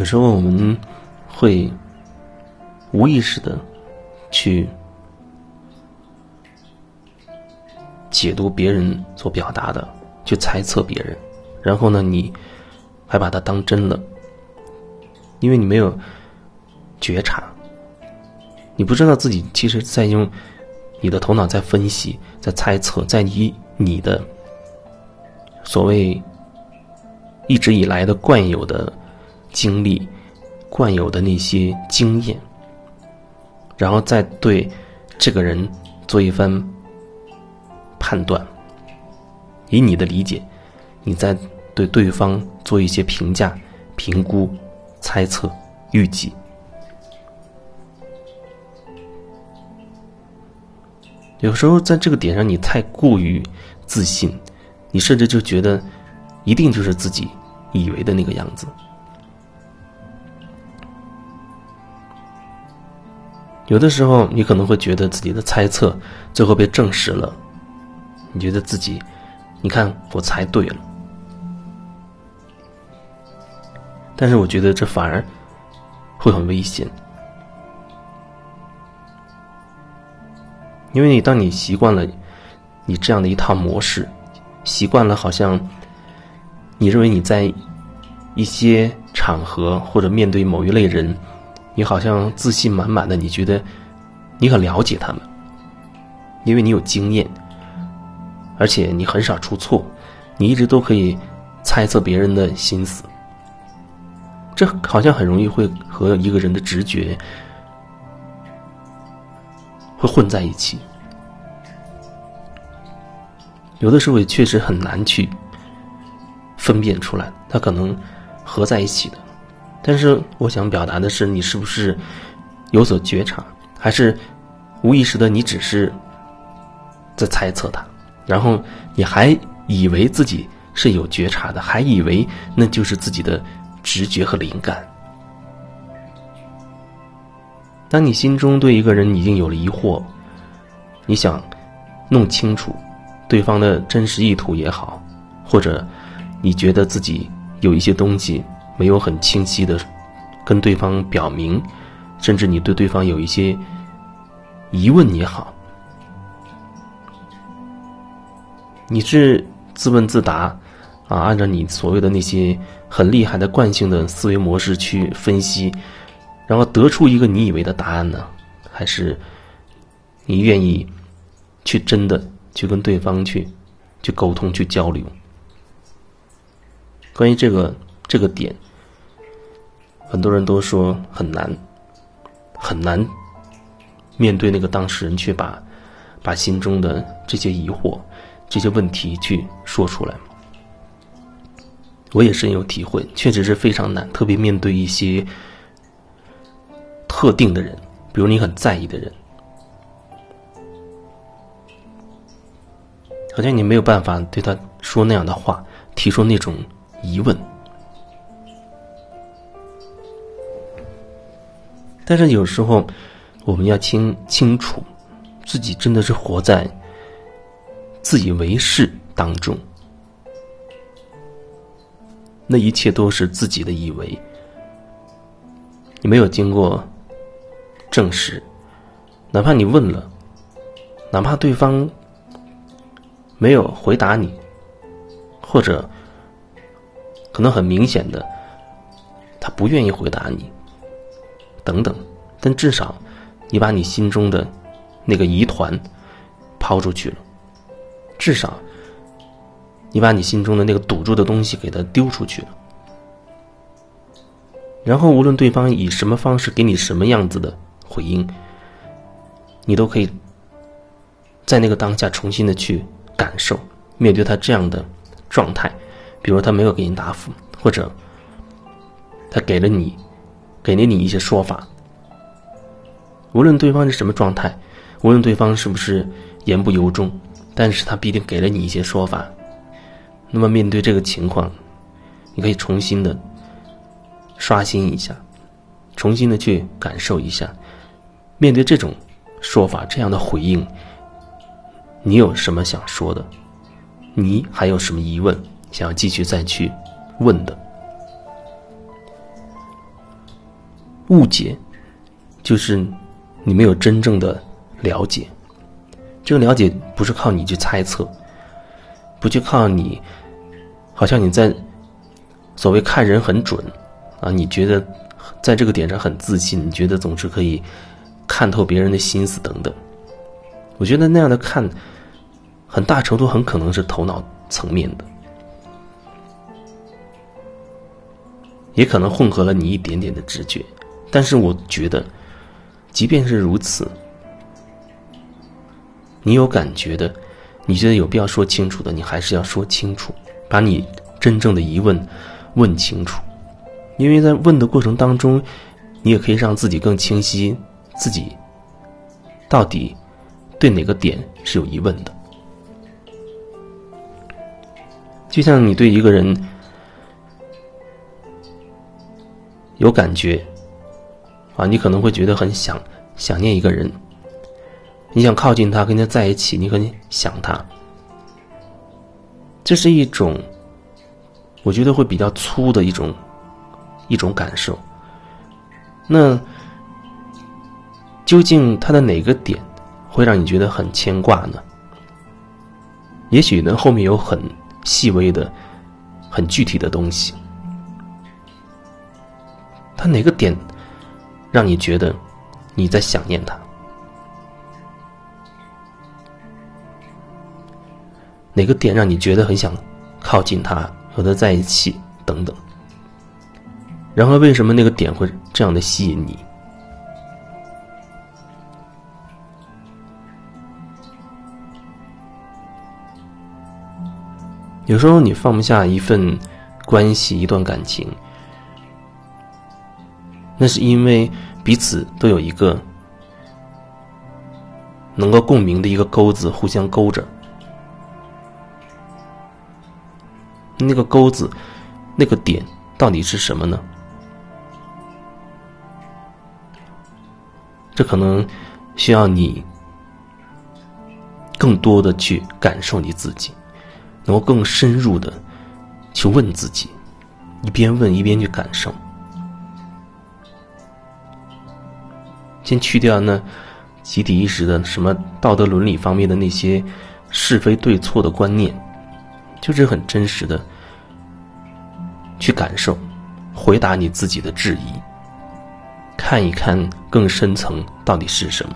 有时候我们会无意识的去解读别人所表达的，去猜测别人，然后呢，你还把它当真了，因为你没有觉察，你不知道自己其实在用你的头脑在分析，在猜测，在以你的所谓一直以来的惯有的。经历、惯有的那些经验，然后再对这个人做一番判断，以你的理解，你再对对方做一些评价、评估、猜测、预计。有时候在这个点上，你太过于自信，你甚至就觉得一定就是自己以为的那个样子。有的时候，你可能会觉得自己的猜测最后被证实了，你觉得自己，你看我猜对了。但是我觉得这反而会很危险，因为你当你习惯了你这样的一套模式，习惯了好像你认为你在一些场合或者面对某一类人。你好像自信满满的，你觉得你很了解他们，因为你有经验，而且你很少出错，你一直都可以猜测别人的心思。这好像很容易会和一个人的直觉会混在一起，有的时候也确实很难去分辨出来，它可能合在一起的。但是我想表达的是，你是不是有所觉察，还是无意识的？你只是在猜测它，然后你还以为自己是有觉察的，还以为那就是自己的直觉和灵感。当你心中对一个人已经有了疑惑，你想弄清楚对方的真实意图也好，或者你觉得自己有一些东西。没有很清晰的跟对方表明，甚至你对对方有一些疑问也好，你是自问自答啊，按照你所谓的那些很厉害的惯性的思维模式去分析，然后得出一个你以为的答案呢？还是你愿意去真的去跟对方去去沟通去交流？关于这个这个点。很多人都说很难，很难面对那个当事人，却把把心中的这些疑惑、这些问题去说出来。我也深有体会，确实是非常难，特别面对一些特定的人，比如你很在意的人，好像你没有办法对他说那样的话，提出那种疑问。但是有时候，我们要清清楚，自己真的是活在自以为是当中，那一切都是自己的以为，你没有经过证实，哪怕你问了，哪怕对方没有回答你，或者可能很明显的，他不愿意回答你。等等，但至少，你把你心中的那个疑团抛出去了，至少，你把你心中的那个堵住的东西给它丢出去了。然后，无论对方以什么方式给你什么样子的回应，你都可以在那个当下重新的去感受，面对他这样的状态，比如他没有给你答复，或者他给了你。给了你一些说法，无论对方是什么状态，无论对方是不是言不由衷，但是他必定给了你一些说法。那么面对这个情况，你可以重新的刷新一下，重新的去感受一下，面对这种说法这样的回应，你有什么想说的？你还有什么疑问想要继续再去问的？误解，就是你没有真正的了解。这个了解不是靠你去猜测，不去靠你，好像你在所谓看人很准啊，你觉得在这个点上很自信，你觉得总是可以看透别人的心思等等。我觉得那样的看，很大程度很可能是头脑层面的，也可能混合了你一点点的直觉。但是我觉得，即便是如此。你有感觉的，你觉得有必要说清楚的，你还是要说清楚，把你真正的疑问问清楚，因为在问的过程当中，你也可以让自己更清晰，自己到底对哪个点是有疑问的。就像你对一个人有感觉啊，你可能会觉得很想想念一个人。你想靠近他，跟他在一起，你很想他，这是一种，我觉得会比较粗的一种一种感受。那究竟他的哪个点会让你觉得很牵挂呢？也许呢，后面有很细微的、很具体的东西。他哪个点让你觉得你在想念他？哪个点让你觉得很想靠近他，和他在一起等等？然后为什么那个点会这样的吸引你？有时候你放不下一份关系、一段感情，那是因为彼此都有一个能够共鸣的一个钩子，互相勾着。那个钩子，那个点到底是什么呢？这可能需要你更多的去感受你自己，能够更深入的去问自己，一边问一边去感受。先去掉那集体意识的什么道德伦理方面的那些是非对错的观念。就是很真实的去感受，回答你自己的质疑，看一看更深层到底是什么。